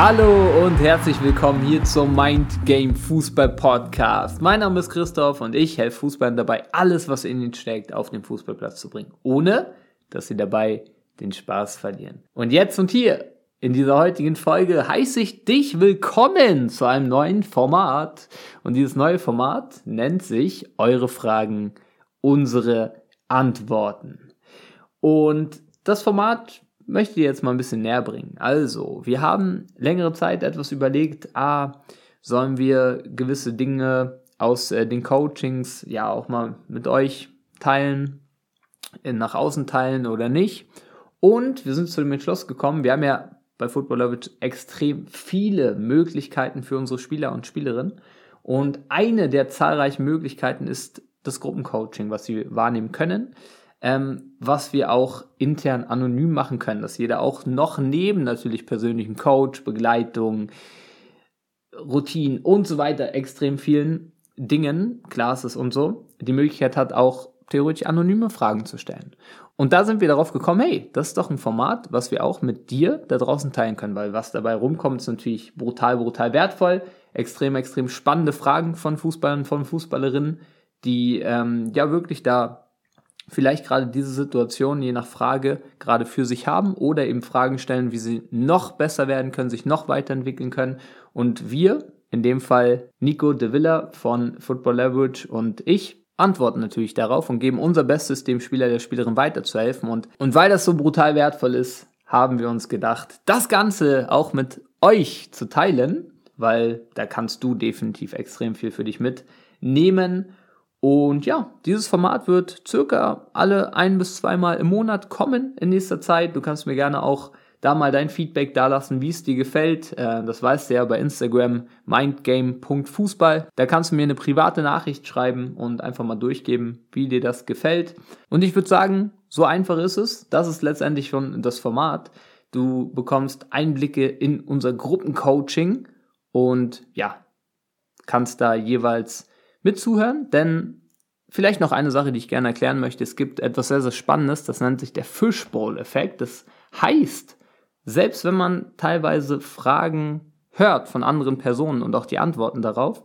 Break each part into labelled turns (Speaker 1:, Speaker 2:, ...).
Speaker 1: Hallo und herzlich willkommen hier zum Mind Game Fußball Podcast. Mein Name ist Christoph und ich helfe Fußballern dabei, alles, was in ihnen steckt, auf den Fußballplatz zu bringen, ohne dass sie dabei den Spaß verlieren. Und jetzt und hier in dieser heutigen Folge heiße ich dich willkommen zu einem neuen Format. Und dieses neue Format nennt sich Eure Fragen, unsere Antworten. Und das Format möchte ich jetzt mal ein bisschen näher bringen. Also, wir haben längere Zeit etwas überlegt, ah, sollen wir gewisse Dinge aus äh, den Coachings ja auch mal mit euch teilen, nach außen teilen oder nicht. Und wir sind zu dem Entschluss gekommen, wir haben ja bei Football Leverage extrem viele Möglichkeiten für unsere Spieler und Spielerinnen. Und eine der zahlreichen Möglichkeiten ist das Gruppencoaching, was sie wahrnehmen können ähm, was wir auch intern anonym machen können, dass jeder auch noch neben natürlich persönlichem Coach, Begleitung, Routinen und so weiter, extrem vielen Dingen, Classes und so, die Möglichkeit hat, auch theoretisch anonyme Fragen zu stellen. Und da sind wir darauf gekommen, hey, das ist doch ein Format, was wir auch mit dir da draußen teilen können, weil was dabei rumkommt, ist natürlich brutal, brutal wertvoll. Extrem, extrem spannende Fragen von Fußballern, von Fußballerinnen, die ähm, ja wirklich da vielleicht gerade diese Situation je nach Frage gerade für sich haben oder eben Fragen stellen, wie sie noch besser werden können, sich noch weiterentwickeln können. Und wir, in dem Fall Nico de Villa von Football Leverage und ich, antworten natürlich darauf und geben unser Bestes, dem Spieler, der Spielerin weiterzuhelfen. Und, und weil das so brutal wertvoll ist, haben wir uns gedacht, das Ganze auch mit euch zu teilen, weil da kannst du definitiv extrem viel für dich mitnehmen und ja, dieses Format wird circa alle ein bis zweimal im Monat kommen in nächster Zeit. Du kannst mir gerne auch da mal dein Feedback dalassen, wie es dir gefällt. Äh, das weißt du ja bei Instagram mindgame.fußball. Da kannst du mir eine private Nachricht schreiben und einfach mal durchgeben, wie dir das gefällt. Und ich würde sagen, so einfach ist es. Das ist letztendlich schon das Format. Du bekommst Einblicke in unser Gruppencoaching und ja, kannst da jeweils mitzuhören, denn vielleicht noch eine Sache, die ich gerne erklären möchte. Es gibt etwas sehr, sehr Spannendes, das nennt sich der Fishbowl-Effekt. Das heißt, selbst wenn man teilweise Fragen hört von anderen Personen und auch die Antworten darauf,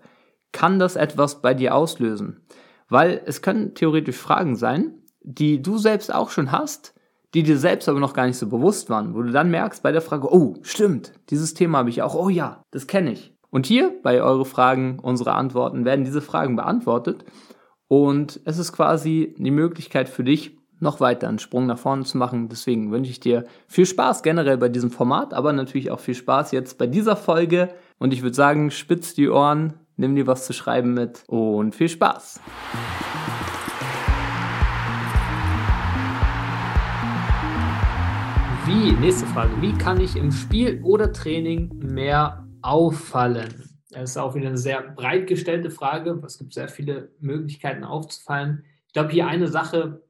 Speaker 1: kann das etwas bei dir auslösen. Weil es können theoretisch Fragen sein, die du selbst auch schon hast, die dir selbst aber noch gar nicht so bewusst waren, wo du dann merkst bei der Frage, oh, stimmt, dieses Thema habe ich auch, oh ja, das kenne ich. Und hier bei eure Fragen, unsere Antworten werden diese Fragen beantwortet. Und es ist quasi die Möglichkeit für dich, noch weiter einen Sprung nach vorne zu machen. Deswegen wünsche ich dir viel Spaß generell bei diesem Format, aber natürlich auch viel Spaß jetzt bei dieser Folge. Und ich würde sagen, spitz die Ohren, nimm dir was zu schreiben mit und viel Spaß. Wie, nächste Frage, wie kann ich im Spiel oder Training mehr auffallen? Das ist auch wieder eine sehr breit gestellte Frage. Es gibt sehr viele Möglichkeiten aufzufallen. Ich glaube, hier eine Sache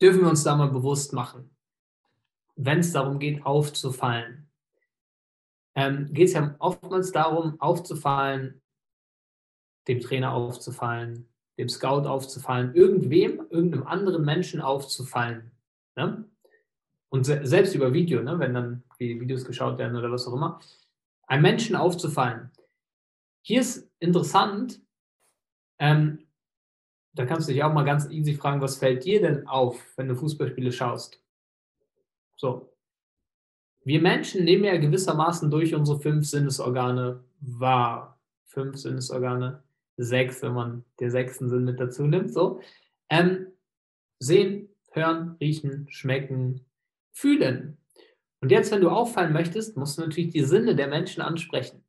Speaker 1: dürfen wir uns da mal bewusst machen. Wenn es darum geht, aufzufallen, ähm, geht es ja oftmals darum, aufzufallen, dem Trainer aufzufallen, dem Scout aufzufallen, irgendwem, irgendeinem anderen Menschen aufzufallen. Ne? Und se selbst über Video, ne? wenn dann die Videos geschaut werden oder was auch immer einem Menschen aufzufallen. Hier ist interessant, ähm, da kannst du dich auch mal ganz easy fragen, was fällt dir denn auf, wenn du Fußballspiele schaust? So. Wir Menschen nehmen ja gewissermaßen durch unsere fünf Sinnesorgane wahr. Fünf Sinnesorgane, sechs, wenn man den sechsten Sinn mit dazu nimmt. So. Ähm, sehen, hören, riechen, schmecken, fühlen. Und jetzt, wenn du auffallen möchtest, musst du natürlich die Sinne der Menschen ansprechen.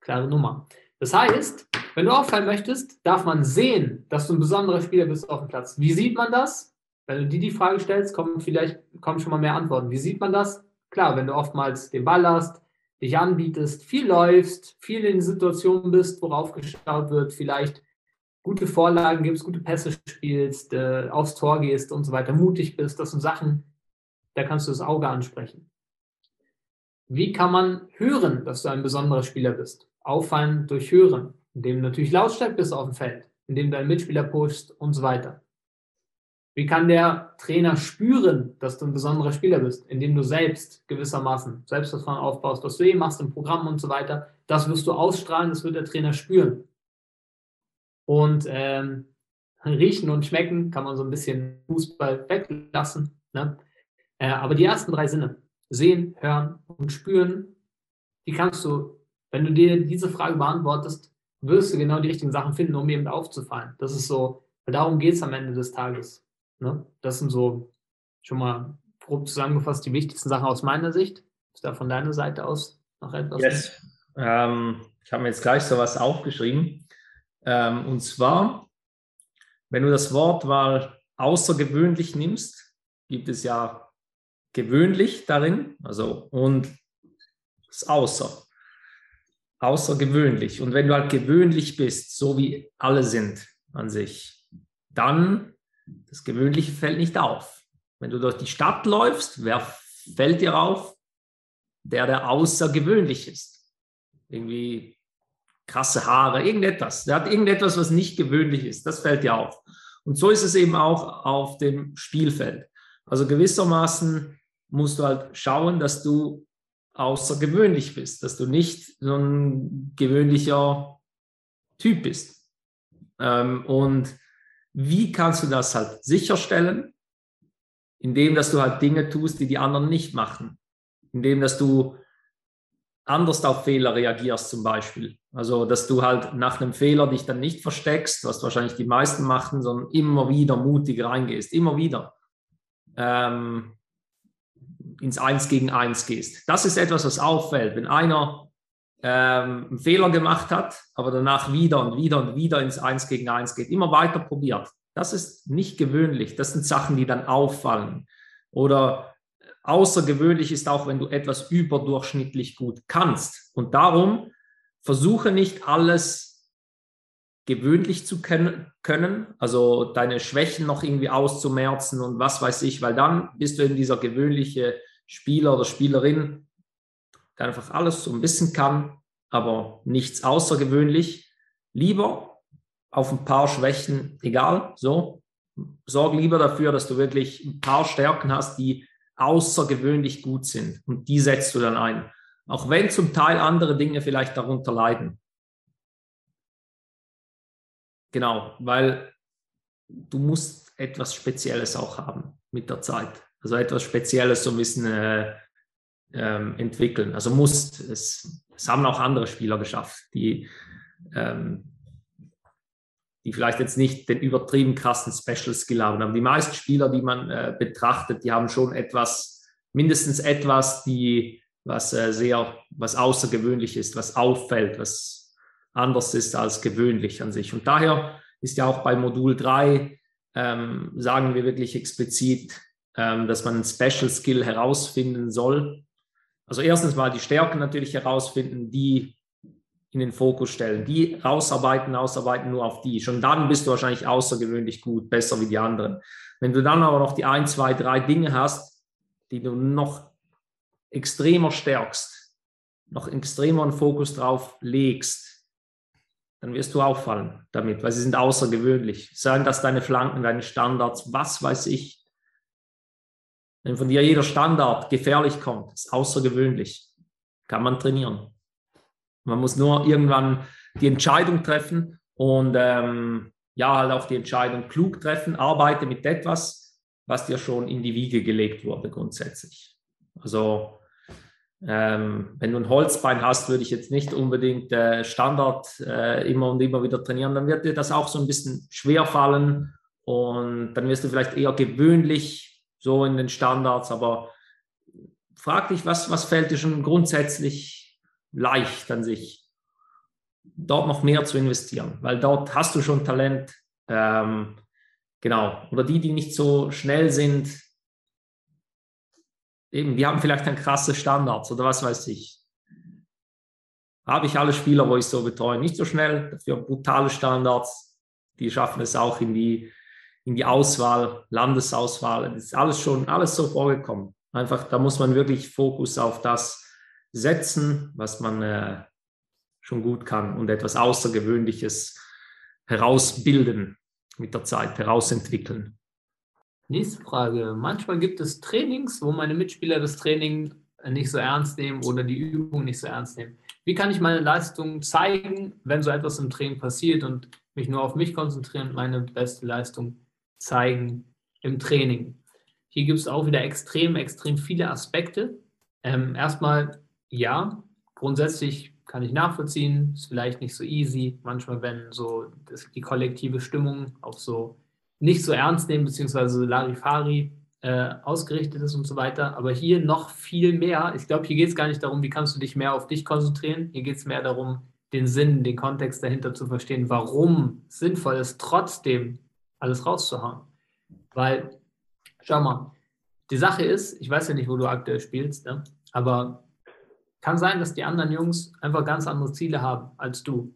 Speaker 1: Klare Nummer. Das heißt, wenn du auffallen möchtest, darf man sehen, dass du ein besonderer Spieler bist auf dem Platz. Wie sieht man das? Wenn du dir die Frage stellst, kommen vielleicht kommen schon mal mehr Antworten. Wie sieht man das? Klar, wenn du oftmals den Ball hast, dich anbietest, viel läufst, viel in Situationen bist, worauf geschaut wird, vielleicht gute Vorlagen gibst, gute Pässe spielst, äh, aufs Tor gehst und so weiter, mutig bist, das sind Sachen, da kannst du das Auge ansprechen. Wie kann man hören, dass du ein besonderer Spieler bist? Auffallen durch Hören, indem du natürlich lautstark bist auf dem Feld, indem du einen Mitspieler pushst und so weiter. Wie kann der Trainer spüren, dass du ein besonderer Spieler bist, indem du selbst gewissermaßen Selbstvertrauen aufbaust, was du eben machst im Programm und so weiter. Das wirst du ausstrahlen, das wird der Trainer spüren. Und ähm, riechen und schmecken kann man so ein bisschen Fußball weglassen. Ne? Äh, aber die ersten drei Sinne, sehen, hören und spüren, die kannst du, wenn du dir diese Frage beantwortest, wirst du genau die richtigen Sachen finden, um eben aufzufallen. Das ist so, darum geht es am Ende des Tages. Ne? Das sind so schon mal grob zusammengefasst die wichtigsten Sachen aus meiner Sicht. Ist da von deiner Seite aus noch etwas?
Speaker 2: Yes. Ähm, ich habe mir jetzt gleich so was aufgeschrieben. Ähm, und zwar, wenn du das Wort mal außergewöhnlich nimmst, gibt es ja gewöhnlich darin, also und das Außer. Außergewöhnlich. Und wenn du halt gewöhnlich bist, so wie alle sind an sich, dann das Gewöhnliche fällt nicht auf. Wenn du durch die Stadt läufst, wer fällt dir auf? Der, der außergewöhnlich ist. Irgendwie krasse Haare, irgendetwas. Der hat irgendetwas, was nicht gewöhnlich ist. Das fällt dir auf. Und so ist es eben auch auf dem Spielfeld. Also gewissermaßen musst du halt schauen, dass du außergewöhnlich bist, dass du nicht so ein gewöhnlicher Typ bist. Ähm, und wie kannst du das halt sicherstellen? Indem, dass du halt Dinge tust, die die anderen nicht machen. Indem, dass du anders auf Fehler reagierst zum Beispiel. Also, dass du halt nach einem Fehler dich dann nicht versteckst, was wahrscheinlich die meisten machen, sondern immer wieder mutig reingehst, immer wieder ähm, ins Eins gegen Eins gehst. Das ist etwas, was auffällt. Wenn einer ähm, einen Fehler gemacht hat, aber danach wieder und wieder und wieder ins Eins gegen Eins geht, immer weiter probiert. Das ist nicht gewöhnlich. Das sind Sachen, die dann auffallen. Oder außergewöhnlich ist auch, wenn du etwas überdurchschnittlich gut kannst. Und darum versuche nicht alles gewöhnlich zu können, also deine Schwächen noch irgendwie auszumerzen und was weiß ich, weil dann bist du eben dieser gewöhnliche Spieler oder Spielerin, der einfach alles so ein bisschen kann, aber nichts außergewöhnlich. Lieber auf ein paar Schwächen, egal, so. Sorg lieber dafür, dass du wirklich ein paar Stärken hast, die außergewöhnlich gut sind. Und die setzt du dann ein. Auch wenn zum Teil andere Dinge vielleicht darunter leiden. Genau, weil du musst etwas Spezielles auch haben mit der Zeit. Also etwas Spezielles so ein bisschen äh, ähm, entwickeln. Also muss, es, es haben auch andere Spieler geschafft, die, ähm, die vielleicht jetzt nicht den übertrieben krassen Special Skill haben. Aber die meisten Spieler, die man äh, betrachtet, die haben schon etwas, mindestens etwas, die, was äh, sehr, was außergewöhnlich ist, was auffällt, was anders ist als gewöhnlich an sich. Und daher ist ja auch bei Modul 3, ähm, sagen wir wirklich explizit, ähm, dass man einen Special Skill herausfinden soll, also erstens mal die Stärken natürlich herausfinden, die in den Fokus stellen, die rausarbeiten, ausarbeiten nur auf die. Schon dann bist du wahrscheinlich außergewöhnlich gut, besser wie die anderen. Wenn du dann aber noch die ein, zwei, drei Dinge hast, die du noch extremer stärkst, noch extremer einen Fokus drauf legst, dann wirst du auffallen damit, weil sie sind außergewöhnlich. Sagen das deine Flanken, deine Standards, was weiß ich. Wenn von dir jeder Standard gefährlich kommt, ist außergewöhnlich. Kann man trainieren. Man muss nur irgendwann die Entscheidung treffen und ähm, ja, halt auch die Entscheidung klug treffen. Arbeite mit etwas, was dir schon in die Wiege gelegt wurde grundsätzlich. Also ähm, wenn du ein Holzbein hast, würde ich jetzt nicht unbedingt äh, Standard äh, immer und immer wieder trainieren. Dann wird dir das auch so ein bisschen schwer fallen und dann wirst du vielleicht eher gewöhnlich so in den Standards, aber frag dich, was, was fällt dir schon grundsätzlich leicht an sich, dort noch mehr zu investieren, weil dort hast du schon Talent. Ähm, genau. Oder die, die nicht so schnell sind, eben, die haben vielleicht dann krasse Standards oder was weiß ich. Habe ich alle Spieler, wo ich so betreue, nicht so schnell, dafür brutale Standards, die schaffen es auch in die in die Auswahl, Landesauswahl. Das ist alles schon, alles so vorgekommen. Einfach, da muss man wirklich Fokus auf das setzen, was man äh, schon gut kann und etwas Außergewöhnliches herausbilden mit der Zeit, herausentwickeln.
Speaker 1: Nächste Frage. Manchmal gibt es Trainings, wo meine Mitspieler das Training nicht so ernst nehmen oder die Übung nicht so ernst nehmen. Wie kann ich meine Leistung zeigen, wenn so etwas im Training passiert und mich nur auf mich konzentrieren und meine beste Leistung zeigen im Training? Hier gibt es auch wieder extrem, extrem viele Aspekte. Ähm, erstmal, ja, grundsätzlich kann ich nachvollziehen, ist vielleicht nicht so easy. Manchmal, wenn so das, die kollektive Stimmung auf so nicht so ernst nehmen, beziehungsweise Larifari äh, ausgerichtet ist und so weiter. Aber hier noch viel mehr. Ich glaube, hier geht es gar nicht darum, wie kannst du dich mehr auf dich konzentrieren. Hier geht es mehr darum, den Sinn, den Kontext dahinter zu verstehen, warum sinnvoll ist, trotzdem alles rauszuhauen. Weil, schau mal, die Sache ist, ich weiß ja nicht, wo du aktuell spielst, ne? aber kann sein, dass die anderen Jungs einfach ganz andere Ziele haben als du.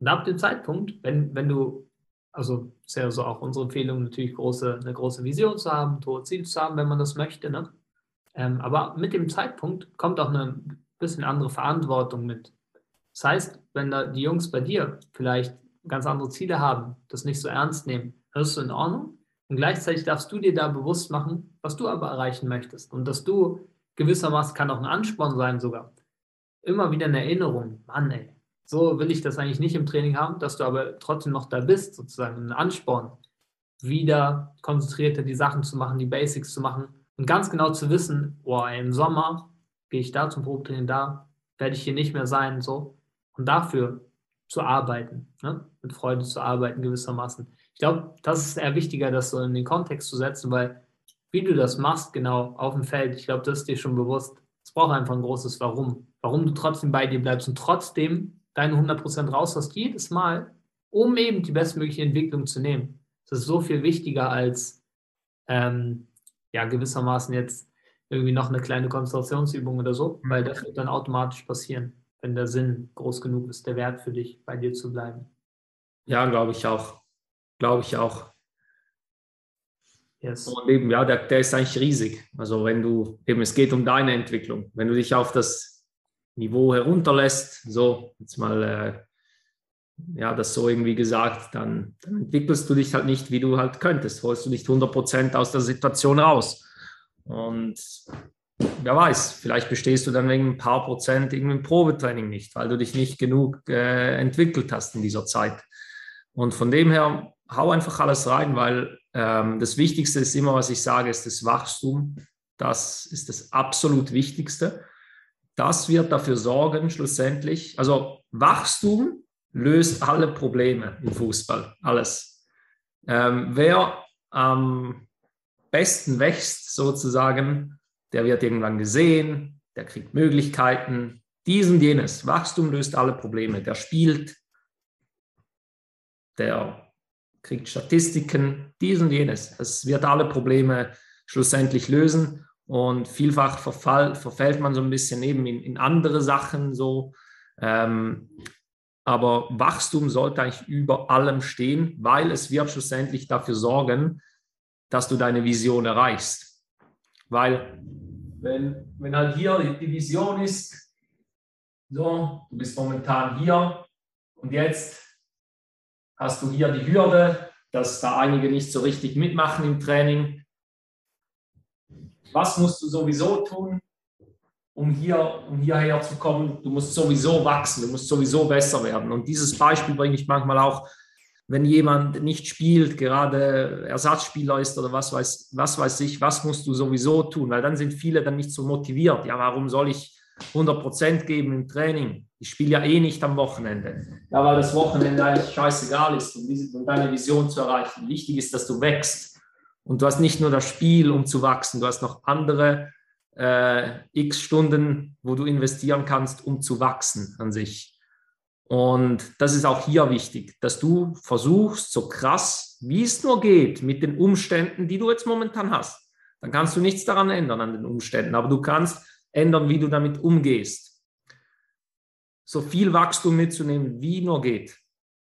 Speaker 1: Und ab dem Zeitpunkt, wenn, wenn du also ist ja so auch unsere Empfehlung, natürlich große, eine große Vision zu haben, hohe Ziele zu haben, wenn man das möchte. Ne? Ähm, aber mit dem Zeitpunkt kommt auch eine bisschen andere Verantwortung mit. Das heißt, wenn da die Jungs bei dir vielleicht ganz andere Ziele haben, das nicht so ernst nehmen, das ist in Ordnung. Und gleichzeitig darfst du dir da bewusst machen, was du aber erreichen möchtest. Und dass du gewissermaßen kann auch ein Ansporn sein sogar. Immer wieder eine Erinnerung, Mann, ey, so will ich das eigentlich nicht im Training haben, dass du aber trotzdem noch da bist, sozusagen ein Ansporn, wieder konzentrierter die Sachen zu machen, die Basics zu machen und ganz genau zu wissen, boah, im Sommer gehe ich da zum Probetraining, da werde ich hier nicht mehr sein, so und dafür zu arbeiten, ne? mit Freude zu arbeiten gewissermaßen. Ich glaube, das ist eher wichtiger, das so in den Kontext zu setzen, weil wie du das machst, genau auf dem Feld, ich glaube, das ist dir schon bewusst. Es braucht einfach ein großes Warum. Warum du trotzdem bei dir bleibst und trotzdem deine 100% raus hast, jedes Mal, um eben die bestmögliche Entwicklung zu nehmen. Das ist so viel wichtiger als ähm, ja gewissermaßen jetzt irgendwie noch eine kleine Konzentrationsübung oder so, mhm. weil das wird dann automatisch passieren, wenn der Sinn groß genug ist, der Wert für dich, bei dir zu bleiben.
Speaker 2: Ja, glaube ich auch. Glaube ich auch. Yes. Und eben, ja, der, der ist eigentlich riesig. Also wenn du, eben, es geht um deine Entwicklung. Wenn du dich auf das Niveau herunterlässt, so jetzt mal äh, ja, das so irgendwie gesagt, dann, dann, entwickelst du dich halt nicht, wie du halt könntest, holst du nicht 100% aus der Situation raus. Und wer weiß, vielleicht bestehst du dann wegen ein paar Prozent im Probetraining nicht, weil du dich nicht genug äh, entwickelt hast in dieser Zeit. Und von dem her, hau einfach alles rein, weil ähm, das Wichtigste ist immer, was ich sage, ist das Wachstum. Das ist das absolut Wichtigste das wird dafür sorgen, schlussendlich, also Wachstum löst alle Probleme im Fußball, alles. Ähm, wer am besten wächst, sozusagen, der wird irgendwann gesehen, der kriegt Möglichkeiten, dies und jenes. Wachstum löst alle Probleme. Der spielt, der kriegt Statistiken, dies und jenes. Es wird alle Probleme schlussendlich lösen. Und vielfach verfall, verfällt man so ein bisschen eben in, in andere Sachen so. Ähm, aber Wachstum sollte eigentlich über allem stehen, weil es wird schlussendlich dafür sorgen, dass du deine Vision erreichst. Weil wenn, wenn halt hier die Vision ist, so, du bist momentan hier und jetzt hast du hier die Hürde, dass da einige nicht so richtig mitmachen im Training, was musst du sowieso tun, um, hier, um hierher zu kommen? Du musst sowieso wachsen, du musst sowieso besser werden. Und dieses Beispiel bringe ich manchmal auch, wenn jemand nicht spielt, gerade Ersatzspieler ist oder was weiß, was weiß ich, was musst du sowieso tun? Weil dann sind viele dann nicht so motiviert. Ja, warum soll ich 100% geben im Training? Ich spiele ja eh nicht am Wochenende. Ja, weil das Wochenende eigentlich scheißegal ist, um, diese, um deine Vision zu erreichen. Wichtig ist, dass du wächst. Und du hast nicht nur das Spiel, um zu wachsen, du hast noch andere äh, x Stunden, wo du investieren kannst, um zu wachsen an sich. Und das ist auch hier wichtig, dass du versuchst, so krass, wie es nur geht, mit den Umständen, die du jetzt momentan hast. Dann kannst du nichts daran ändern an den Umständen, aber du kannst ändern, wie du damit umgehst. So viel Wachstum mitzunehmen, wie nur geht.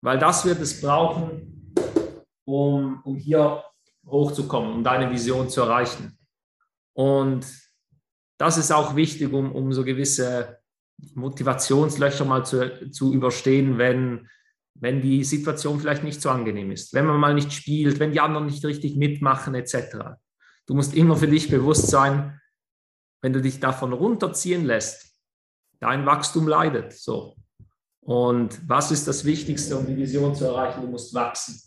Speaker 2: Weil das wird es brauchen, um, um hier hochzukommen, um deine Vision zu erreichen. Und das ist auch wichtig, um, um so gewisse Motivationslöcher mal zu, zu überstehen, wenn, wenn die Situation vielleicht nicht so angenehm ist, wenn man mal nicht spielt, wenn die anderen nicht richtig mitmachen etc. Du musst immer für dich bewusst sein, wenn du dich davon runterziehen lässt, dein Wachstum leidet. So. Und was ist das Wichtigste, um die Vision zu erreichen? Du musst wachsen.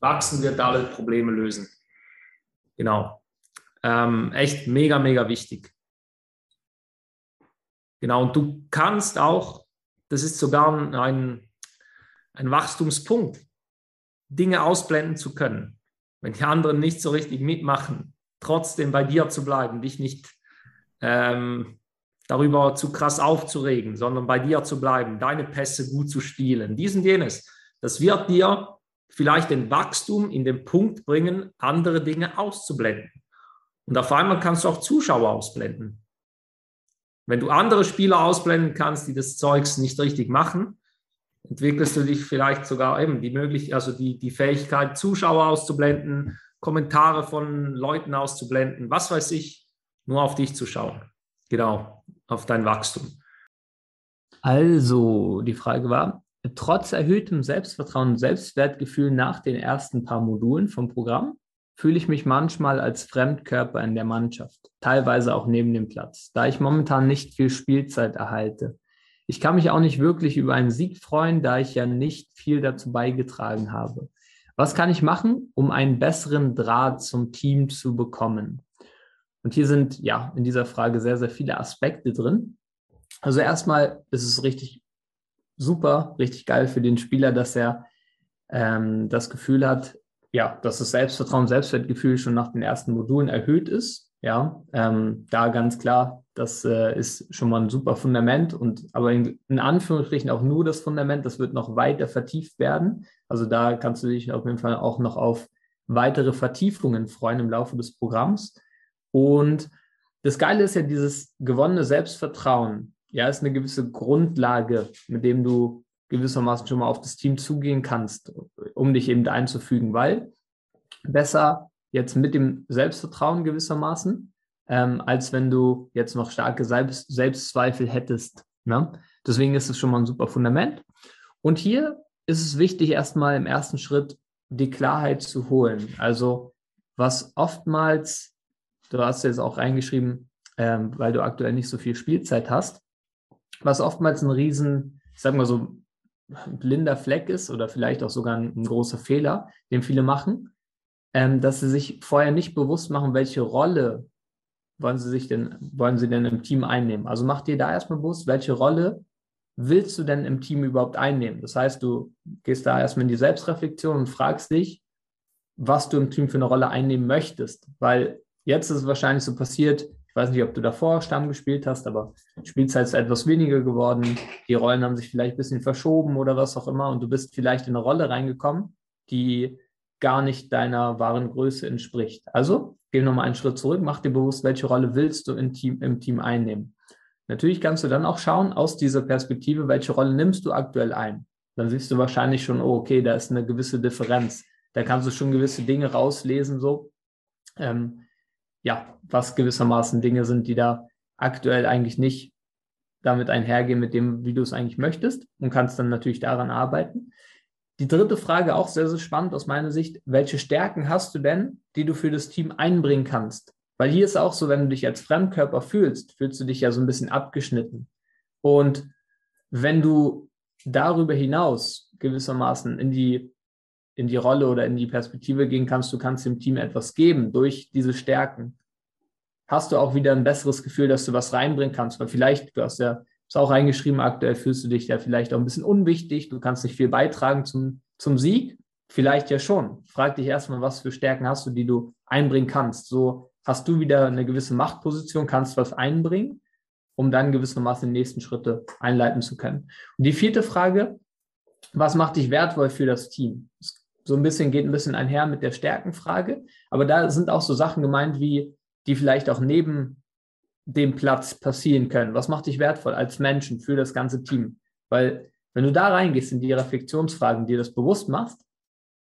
Speaker 2: Wachsen wird alle Probleme lösen. Genau. Ähm, echt mega, mega wichtig. Genau, und du kannst auch, das ist sogar ein, ein Wachstumspunkt, Dinge ausblenden zu können. Wenn die anderen nicht so richtig mitmachen, trotzdem bei dir zu bleiben, dich nicht ähm, darüber zu krass aufzuregen, sondern bei dir zu bleiben, deine Pässe gut zu spielen, dies und jenes. Das wird dir vielleicht den Wachstum in den Punkt bringen, andere Dinge auszublenden. Und auf einmal kannst du auch Zuschauer ausblenden. Wenn du andere Spieler ausblenden kannst, die das Zeugs nicht richtig machen, entwickelst du dich vielleicht sogar eben die Möglichkeit, also die, die Fähigkeit, Zuschauer auszublenden, Kommentare von Leuten auszublenden, was weiß ich, nur auf dich zu schauen. Genau, auf dein Wachstum.
Speaker 1: Also, die Frage war, trotz erhöhtem Selbstvertrauen und Selbstwertgefühl nach den ersten paar Modulen vom Programm, fühle ich mich manchmal als Fremdkörper in der Mannschaft, teilweise auch neben dem Platz, da ich momentan nicht viel Spielzeit erhalte. Ich kann mich auch nicht wirklich über einen Sieg freuen, da ich ja nicht viel dazu beigetragen habe. Was kann ich machen, um einen besseren Draht zum Team zu bekommen? Und hier sind ja in dieser Frage sehr, sehr viele Aspekte drin. Also erstmal ist es richtig super, richtig geil für den Spieler, dass er ähm, das Gefühl hat, ja, dass das Selbstvertrauen, Selbstwertgefühl schon nach den ersten Modulen erhöht ist. Ja, ähm, da ganz klar, das äh, ist schon mal ein super Fundament und aber in, in, Anführungsstrichen auch nur das Fundament, das wird noch weiter vertieft werden. Also da kannst du dich auf jeden Fall auch noch auf weitere Vertiefungen freuen im Laufe des Programms. Und das Geile ist ja dieses gewonnene Selbstvertrauen. Ja, ist eine gewisse Grundlage, mit dem du gewissermaßen schon mal auf das Team zugehen kannst, um dich eben einzufügen, weil besser jetzt mit dem Selbstvertrauen gewissermaßen, ähm, als wenn du jetzt noch starke Selbst Selbstzweifel hättest. Ne? Deswegen ist es schon mal ein super Fundament. Und hier ist es wichtig, erstmal im ersten Schritt die Klarheit zu holen. Also was oftmals, du hast jetzt auch reingeschrieben, ähm, weil du aktuell nicht so viel Spielzeit hast, was oftmals ein riesen, sag mal so, blinder Fleck ist oder vielleicht auch sogar ein, ein großer Fehler, den viele machen, ähm, dass sie sich vorher nicht bewusst machen, welche Rolle wollen sie sich denn, wollen sie denn im Team einnehmen. Also mach dir da erstmal bewusst, welche Rolle willst du denn im Team überhaupt einnehmen? Das heißt, du gehst da erstmal in die Selbstreflexion und fragst dich, was du im Team für eine Rolle einnehmen möchtest. Weil jetzt ist es wahrscheinlich so passiert, ich weiß nicht, ob du davor Stamm gespielt hast, aber Spielzeit ist etwas weniger geworden. Die Rollen haben sich vielleicht ein bisschen verschoben oder was auch immer. Und du bist vielleicht in eine Rolle reingekommen, die gar nicht deiner wahren Größe entspricht. Also geh nochmal einen Schritt zurück, mach dir bewusst, welche Rolle willst du im Team, im Team einnehmen. Natürlich kannst du dann auch schauen, aus dieser Perspektive, welche Rolle nimmst du aktuell ein. Dann siehst du wahrscheinlich schon, oh, okay, da ist eine gewisse Differenz. Da kannst du schon gewisse Dinge rauslesen, so. Ähm, ja, was gewissermaßen Dinge sind, die da aktuell eigentlich nicht damit einhergehen mit dem, wie du es eigentlich möchtest und kannst dann natürlich daran arbeiten. Die dritte Frage, auch sehr, sehr spannend aus meiner Sicht, welche Stärken hast du denn, die du für das Team einbringen kannst? Weil hier ist auch so, wenn du dich als Fremdkörper fühlst, fühlst du dich ja so ein bisschen abgeschnitten. Und wenn du darüber hinaus gewissermaßen in die in die Rolle oder in die Perspektive gehen kannst, du kannst dem Team etwas geben durch diese Stärken, hast du auch wieder ein besseres Gefühl, dass du was reinbringen kannst. Weil vielleicht, du hast ja es auch reingeschrieben, aktuell fühlst du dich ja vielleicht auch ein bisschen unwichtig, du kannst nicht viel beitragen zum, zum Sieg. Vielleicht ja schon. Frag dich erstmal, was für Stärken hast du, die du einbringen kannst. So hast du wieder eine gewisse Machtposition, kannst was einbringen, um dann gewissermaßen die nächsten Schritte einleiten zu können. Und die vierte Frage, was macht dich wertvoll für das Team? Das so ein bisschen geht ein bisschen einher mit der Stärkenfrage. Aber da sind auch so Sachen gemeint, wie die vielleicht auch neben dem Platz passieren können. Was macht dich wertvoll als Menschen für das ganze Team? Weil wenn du da reingehst in die Reflexionsfragen, dir das bewusst machst,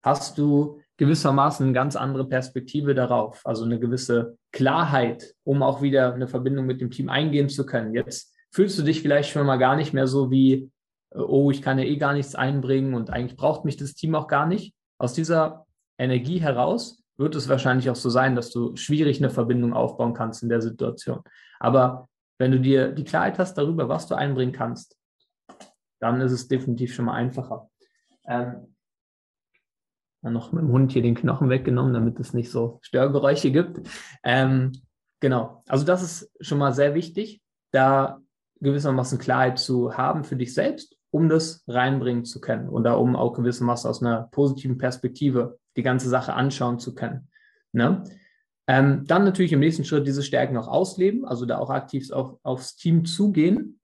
Speaker 1: hast du gewissermaßen eine ganz andere Perspektive darauf, also eine gewisse Klarheit, um auch wieder eine Verbindung mit dem Team eingehen zu können. Jetzt fühlst du dich vielleicht schon mal gar nicht mehr so wie oh, ich kann ja eh gar nichts einbringen und eigentlich braucht mich das Team auch gar nicht. Aus dieser Energie heraus wird es wahrscheinlich auch so sein, dass du schwierig eine Verbindung aufbauen kannst in der Situation. Aber wenn du dir die Klarheit hast darüber, was du einbringen kannst, dann ist es definitiv schon mal einfacher. Ähm, noch mit dem Hund hier den Knochen weggenommen, damit es nicht so Störgeräusche gibt. Ähm, genau, also das ist schon mal sehr wichtig, da gewissermaßen Klarheit zu haben für dich selbst, um das reinbringen zu können oder um auch gewissermaßen aus einer positiven Perspektive die ganze Sache anschauen zu können. Ne? Ähm, dann natürlich im nächsten Schritt diese Stärken auch ausleben, also da auch aktiv auf, aufs Team zugehen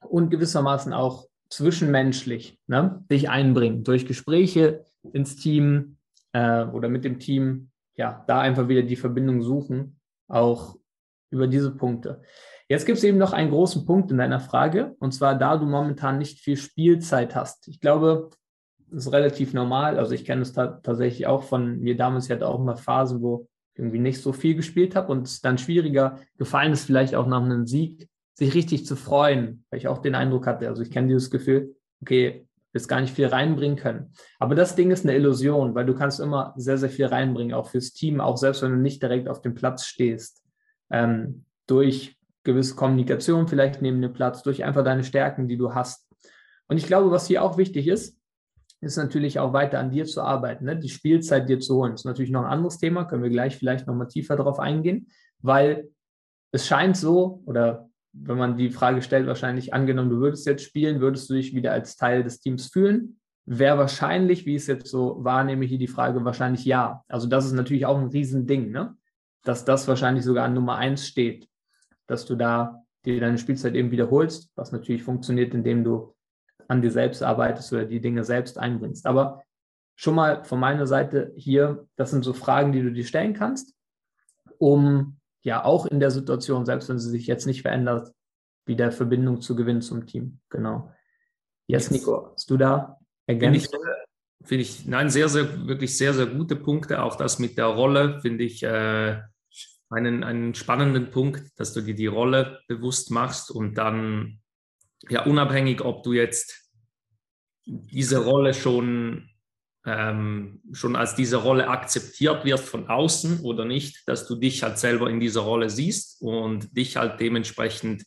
Speaker 1: und gewissermaßen auch zwischenmenschlich ne, sich einbringen durch Gespräche ins Team äh, oder mit dem Team, ja, da einfach wieder die Verbindung suchen, auch über diese Punkte. Jetzt gibt es eben noch einen großen Punkt in deiner Frage, und zwar da du momentan nicht viel Spielzeit hast. Ich glaube, das ist relativ normal. Also ich kenne es tatsächlich auch von mir damals. Ich hatte auch mal Phasen, wo irgendwie nicht so viel gespielt habe und es dann schwieriger gefallen ist, vielleicht auch nach einem Sieg, sich richtig zu freuen, weil ich auch den Eindruck hatte, also ich kenne dieses Gefühl, okay, jetzt gar nicht viel reinbringen können. Aber das Ding ist eine Illusion, weil du kannst immer sehr, sehr viel reinbringen, auch fürs Team, auch selbst wenn du nicht direkt auf dem Platz stehst. Ähm, durch gewisse Kommunikation vielleicht neben dem Platz, durch einfach deine Stärken, die du hast. Und ich glaube, was hier auch wichtig ist, ist natürlich auch weiter an dir zu arbeiten, ne? die Spielzeit dir zu holen. Das ist natürlich noch ein anderes Thema, können wir gleich vielleicht nochmal tiefer darauf eingehen, weil es scheint so, oder wenn man die Frage stellt, wahrscheinlich angenommen, du würdest jetzt spielen, würdest du dich wieder als Teil des Teams fühlen? Wäre wahrscheinlich, wie ich es jetzt so wahrnehme, hier die Frage wahrscheinlich ja. Also das ist natürlich auch ein Riesending, ne? dass das wahrscheinlich sogar an Nummer eins steht, dass du da dir deine Spielzeit eben wiederholst, was natürlich funktioniert, indem du an dir selbst arbeitest oder die Dinge selbst einbringst. Aber schon mal von meiner Seite hier, das sind so Fragen, die du dir stellen kannst, um ja auch in der Situation, selbst wenn sie sich jetzt nicht verändert, wieder Verbindung zu gewinnen zum Team. Genau. Yes, Nico, hast du da
Speaker 2: ergänzt? Finde ich, find ich, nein, sehr, sehr, wirklich sehr, sehr gute Punkte. Auch das mit der Rolle finde ich äh, einen, einen spannenden Punkt, dass du dir die Rolle bewusst machst und dann, ja, unabhängig, ob du jetzt diese Rolle schon ähm, schon als diese Rolle akzeptiert wird von außen oder nicht, dass du dich halt selber in dieser Rolle siehst und dich halt dementsprechend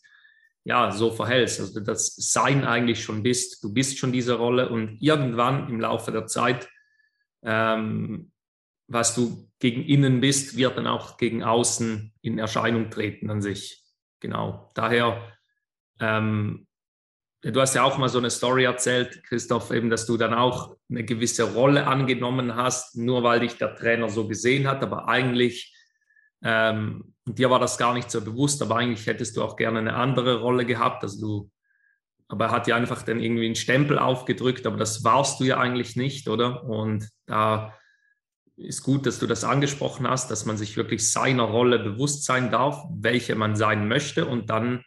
Speaker 2: ja so verhältst, also das Sein eigentlich schon bist. Du bist schon diese Rolle und irgendwann im Laufe der Zeit, ähm, was du gegen innen bist, wird dann auch gegen außen in Erscheinung treten an sich. Genau. Daher ähm, Du hast ja auch mal so eine Story erzählt, Christoph, eben, dass du dann auch eine gewisse Rolle angenommen hast, nur weil dich der Trainer so gesehen hat, aber eigentlich, ähm, dir war das gar nicht so bewusst, aber eigentlich hättest du auch gerne eine andere Rolle gehabt, also du, aber er hat dir einfach dann irgendwie einen Stempel aufgedrückt, aber das warst du ja eigentlich nicht, oder? Und da ist gut, dass du das angesprochen hast, dass man sich wirklich seiner Rolle bewusst sein darf, welche man sein möchte und dann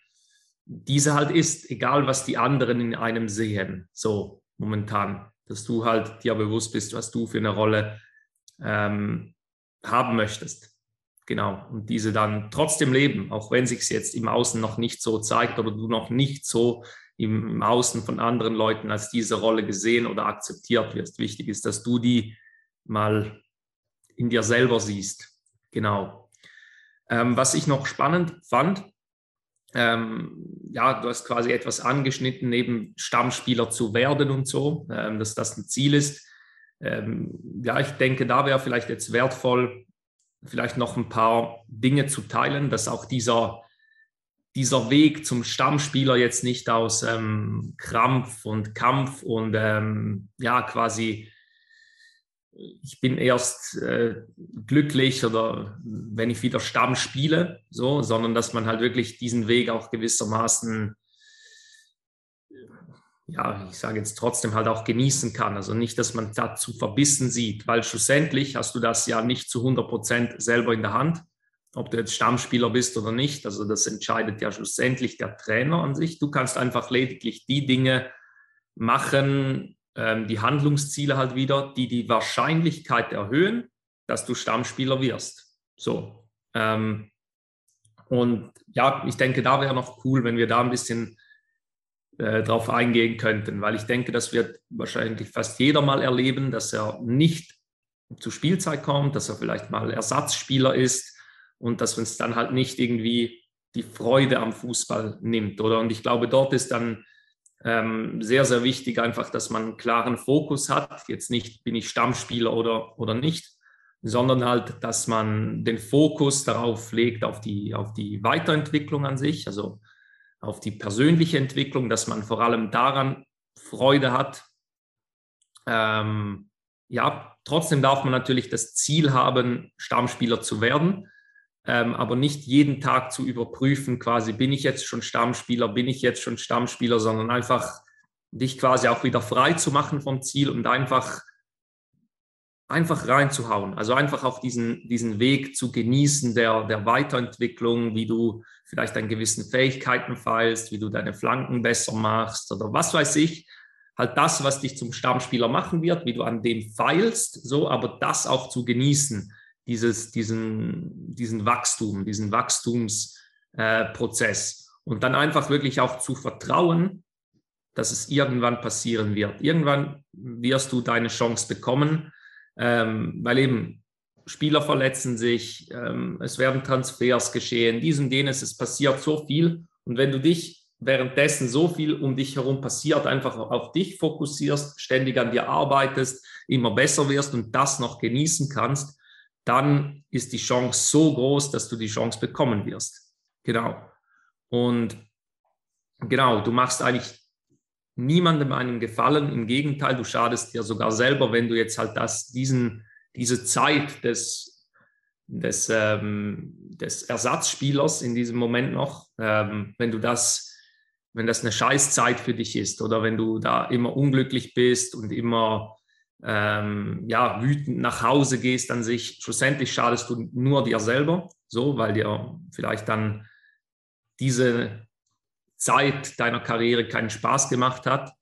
Speaker 2: diese halt ist, egal was die anderen in einem sehen, so momentan, dass du halt dir bewusst bist, was du für eine Rolle ähm, haben möchtest. Genau. Und diese dann trotzdem leben, auch wenn sich es jetzt im Außen noch nicht so zeigt oder du noch nicht so im, im Außen von anderen Leuten als diese Rolle gesehen oder akzeptiert wirst. Wichtig ist, dass du die mal in dir selber siehst. Genau. Ähm, was ich noch spannend fand, ähm, ja, du hast quasi etwas angeschnitten, neben Stammspieler zu werden und so, ähm, dass das ein Ziel ist. Ähm, ja, ich denke, da wäre vielleicht jetzt wertvoll, vielleicht noch ein paar Dinge zu teilen, dass auch dieser, dieser Weg zum Stammspieler jetzt nicht aus ähm, Krampf und Kampf und ähm, ja, quasi ich bin erst äh, glücklich oder wenn ich wieder Stamm spiele, so, sondern dass man halt wirklich diesen Weg auch gewissermaßen, ja, ich sage jetzt trotzdem halt auch genießen kann. Also nicht, dass man dazu verbissen sieht, weil schlussendlich hast du das ja nicht zu 100 Prozent selber in der Hand, ob du jetzt Stammspieler bist oder nicht. Also das entscheidet ja schlussendlich der Trainer an sich. Du kannst einfach lediglich die Dinge machen, ähm, die Handlungsziele halt wieder, die die Wahrscheinlichkeit erhöhen, dass du Stammspieler wirst. So. Ähm, und ja, ich denke, da wäre noch cool, wenn wir da ein bisschen äh, darauf eingehen könnten, weil ich denke, das wird wahrscheinlich fast jeder mal erleben, dass er nicht zu Spielzeit kommt, dass er vielleicht mal Ersatzspieler ist und dass uns dann halt nicht irgendwie die Freude am Fußball nimmt, oder? Und ich glaube, dort ist dann ähm, sehr, sehr wichtig einfach, dass man einen klaren Fokus hat. Jetzt nicht, bin ich Stammspieler oder, oder nicht, sondern halt, dass man den Fokus darauf legt, auf die, auf die Weiterentwicklung an sich, also auf die persönliche Entwicklung, dass man vor allem daran Freude hat. Ähm, ja, trotzdem darf man natürlich das Ziel haben, Stammspieler zu werden, ähm, aber nicht jeden Tag zu überprüfen, quasi bin ich jetzt schon Stammspieler, bin ich jetzt schon Stammspieler, sondern einfach dich quasi auch wieder frei zu machen vom Ziel und einfach einfach reinzuhauen. Also einfach auch diesen, diesen Weg zu genießen der, der Weiterentwicklung, wie du vielleicht an gewissen Fähigkeiten feilst, wie du deine Flanken besser machst oder was weiß ich. Halt das, was dich zum Stammspieler machen wird, wie du an dem feilst, so, aber das auch zu genießen, dieses, diesen, diesen Wachstum, diesen Wachstumsprozess. Äh, und dann einfach wirklich auch zu vertrauen, dass es irgendwann passieren wird. Irgendwann wirst du deine Chance bekommen ähm, weil eben Spieler verletzen sich, ähm, es werden Transfers geschehen, dies und jenes, es passiert so viel. Und wenn du dich währenddessen so viel um dich herum passiert, einfach auf dich fokussierst, ständig an dir arbeitest, immer besser wirst und das noch genießen kannst, dann ist die Chance so groß, dass du die Chance bekommen wirst. Genau. Und genau, du machst eigentlich niemandem einen Gefallen. Im Gegenteil, du schadest dir sogar selber, wenn du jetzt halt das, diesen, diese Zeit des, des, ähm, des Ersatzspielers in diesem Moment noch, ähm, wenn du das, wenn das eine Scheißzeit für dich ist oder wenn du da immer unglücklich bist und immer ähm, ja, wütend nach Hause gehst an sich, schlussendlich schadest du nur dir selber, so, weil dir vielleicht dann diese Zeit deiner Karriere keinen Spaß gemacht hat.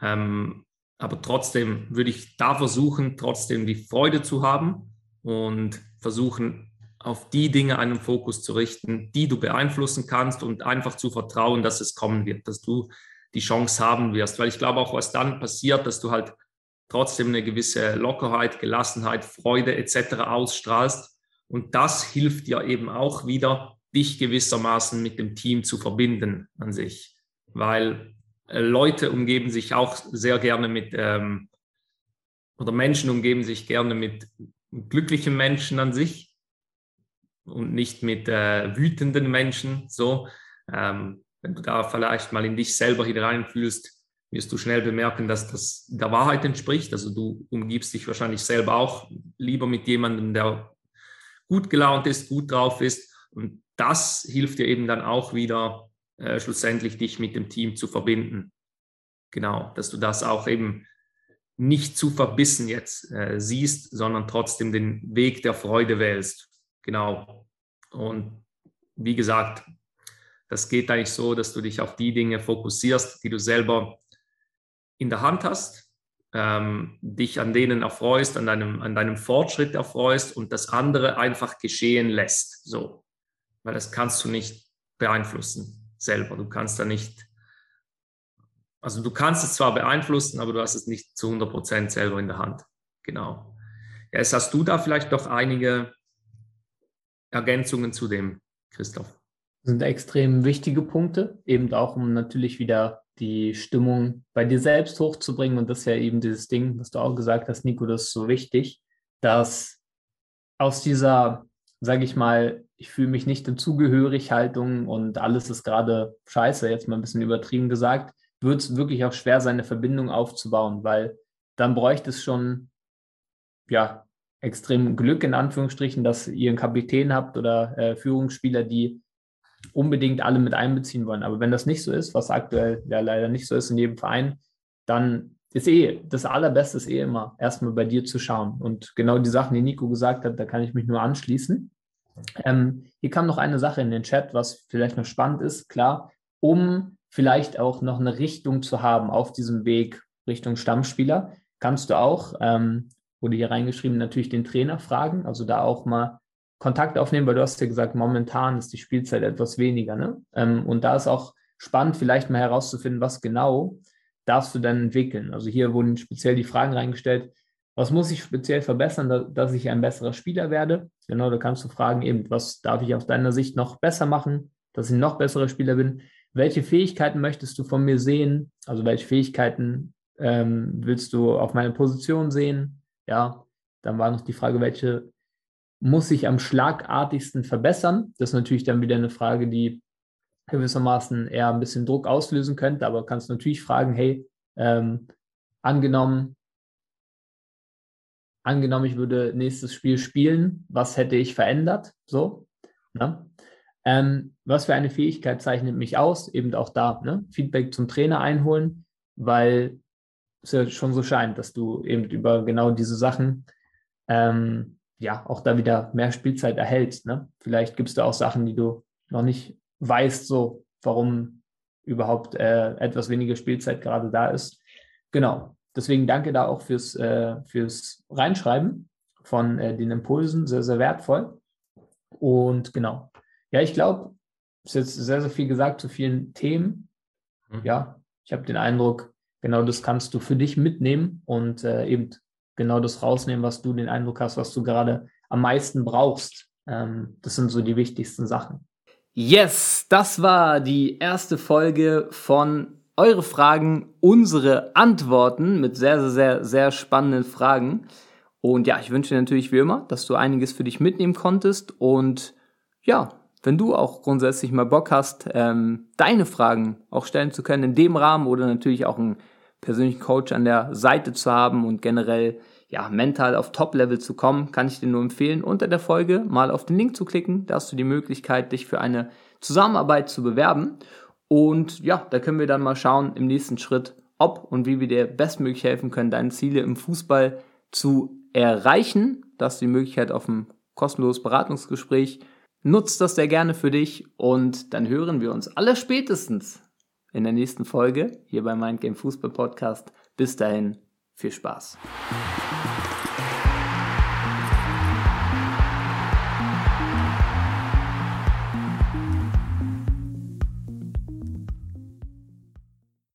Speaker 2: Ähm, aber trotzdem würde ich da versuchen, trotzdem die Freude zu haben und versuchen, auf die Dinge einen Fokus zu richten, die du beeinflussen kannst und einfach zu vertrauen, dass es kommen wird, dass du die Chance haben wirst. Weil ich glaube auch, was dann passiert, dass du halt trotzdem eine gewisse Lockerheit, Gelassenheit, Freude etc. ausstrahlst. Und das hilft dir eben auch wieder, dich gewissermaßen mit dem Team zu verbinden an sich. Weil äh, Leute umgeben sich auch sehr gerne mit, ähm, oder Menschen umgeben sich gerne mit glücklichen Menschen an sich und nicht mit äh, wütenden Menschen. So, ähm, wenn du da vielleicht mal in dich selber hineinfühlst, wirst du schnell bemerken, dass das der Wahrheit entspricht. Also du umgibst dich wahrscheinlich selber auch lieber mit jemandem, der gut gelaunt ist, gut drauf ist. Und das hilft dir eben dann auch wieder äh, schlussendlich dich mit dem Team zu verbinden. Genau, dass du das auch eben nicht zu verbissen jetzt äh, siehst, sondern trotzdem den Weg der Freude wählst. Genau. Und wie gesagt, das geht eigentlich so, dass du dich auf die Dinge fokussierst, die du selber in der Hand hast, ähm, dich an denen erfreust, an deinem, an deinem Fortschritt erfreust und das andere einfach geschehen lässt. So weil das kannst du nicht beeinflussen selber. Du kannst da nicht, also du kannst es zwar beeinflussen, aber du hast es nicht zu 100 Prozent selber in der Hand. Genau. Jetzt hast du da vielleicht doch einige Ergänzungen zu dem, Christoph.
Speaker 1: Das sind extrem wichtige Punkte, eben auch um natürlich wieder die Stimmung bei dir selbst hochzubringen. Und das ist ja eben dieses Ding, was du auch gesagt hast, Nico, das ist so wichtig, dass aus dieser, sage ich mal, ich fühle mich nicht in Zugehörighaltung und alles ist gerade scheiße, jetzt mal ein bisschen übertrieben gesagt, wird es wirklich auch schwer sein, eine Verbindung aufzubauen, weil dann bräuchte es schon, ja, extrem Glück in Anführungsstrichen, dass ihr einen Kapitän habt oder äh, Führungsspieler, die unbedingt alle mit einbeziehen wollen. Aber wenn das nicht so ist, was aktuell ja leider nicht so ist in jedem Verein, dann ist eh, das Allerbeste ist eh immer, erstmal bei dir zu schauen. Und genau die Sachen, die Nico gesagt hat, da kann ich mich nur anschließen. Ähm, hier kam noch eine Sache in den Chat, was vielleicht noch spannend ist, klar, um vielleicht auch noch eine Richtung zu haben auf diesem Weg Richtung Stammspieler, kannst du auch, ähm, wurde hier reingeschrieben, natürlich den Trainer fragen, also da auch mal Kontakt aufnehmen, weil du hast ja gesagt, momentan ist die Spielzeit etwas weniger. Ne? Ähm, und da ist auch spannend, vielleicht mal herauszufinden, was genau darfst du dann entwickeln. Also hier wurden speziell die Fragen reingestellt, was muss ich speziell verbessern, dass ich ein besserer Spieler werde? Genau, da kannst du fragen, eben, was darf ich aus deiner Sicht noch besser machen, dass ich noch besserer Spieler bin? Welche Fähigkeiten möchtest du von mir sehen? Also welche Fähigkeiten ähm, willst du auf meiner Position sehen? Ja, dann war noch die Frage, welche muss ich am schlagartigsten verbessern? Das ist natürlich dann wieder eine Frage, die gewissermaßen eher ein bisschen Druck auslösen könnte, aber kannst natürlich fragen, hey, ähm, angenommen, angenommen, ich würde nächstes Spiel spielen, was hätte ich verändert? So, ne? ähm, was für eine Fähigkeit zeichnet mich aus? Eben auch da, ne? Feedback zum Trainer einholen, weil es ja schon so scheint, dass du eben über genau diese Sachen ähm, ja auch da wieder mehr Spielzeit erhältst. Ne? Vielleicht gibt es da auch Sachen, die du noch nicht weißt, so warum überhaupt äh, etwas weniger Spielzeit gerade da ist. Genau. Deswegen danke da auch fürs, äh, fürs Reinschreiben von äh, den Impulsen, sehr, sehr wertvoll. Und genau. Ja, ich glaube, es ist jetzt sehr, sehr viel gesagt zu vielen Themen. Mhm. Ja, ich habe den Eindruck, genau das kannst du für dich mitnehmen und äh, eben genau das rausnehmen, was du den Eindruck hast, was du gerade am meisten brauchst. Ähm, das sind so die wichtigsten Sachen.
Speaker 2: Yes, das war die erste Folge von Eure Fragen, unsere Antworten mit sehr, sehr, sehr, sehr spannenden Fragen. Und ja, ich wünsche dir natürlich wie immer, dass du einiges für dich mitnehmen konntest. Und ja, wenn du auch grundsätzlich mal Bock hast, ähm, deine Fragen auch stellen zu können in dem Rahmen oder natürlich auch einen persönlichen Coach an der Seite zu haben und generell ja, mental auf Top-Level zu kommen, kann ich dir nur empfehlen, unter der Folge mal auf den Link zu klicken. Da hast du die Möglichkeit, dich für eine Zusammenarbeit zu bewerben. Und ja, da können wir dann mal schauen im nächsten Schritt, ob und wie wir dir bestmöglich helfen können, deine Ziele im Fußball zu erreichen. Da hast du die Möglichkeit auf ein kostenloses Beratungsgespräch. Nutzt das sehr gerne für dich und dann hören wir uns aller spätestens in der nächsten Folge hier bei Mindgame Fußball Podcast. Bis dahin, viel Spaß.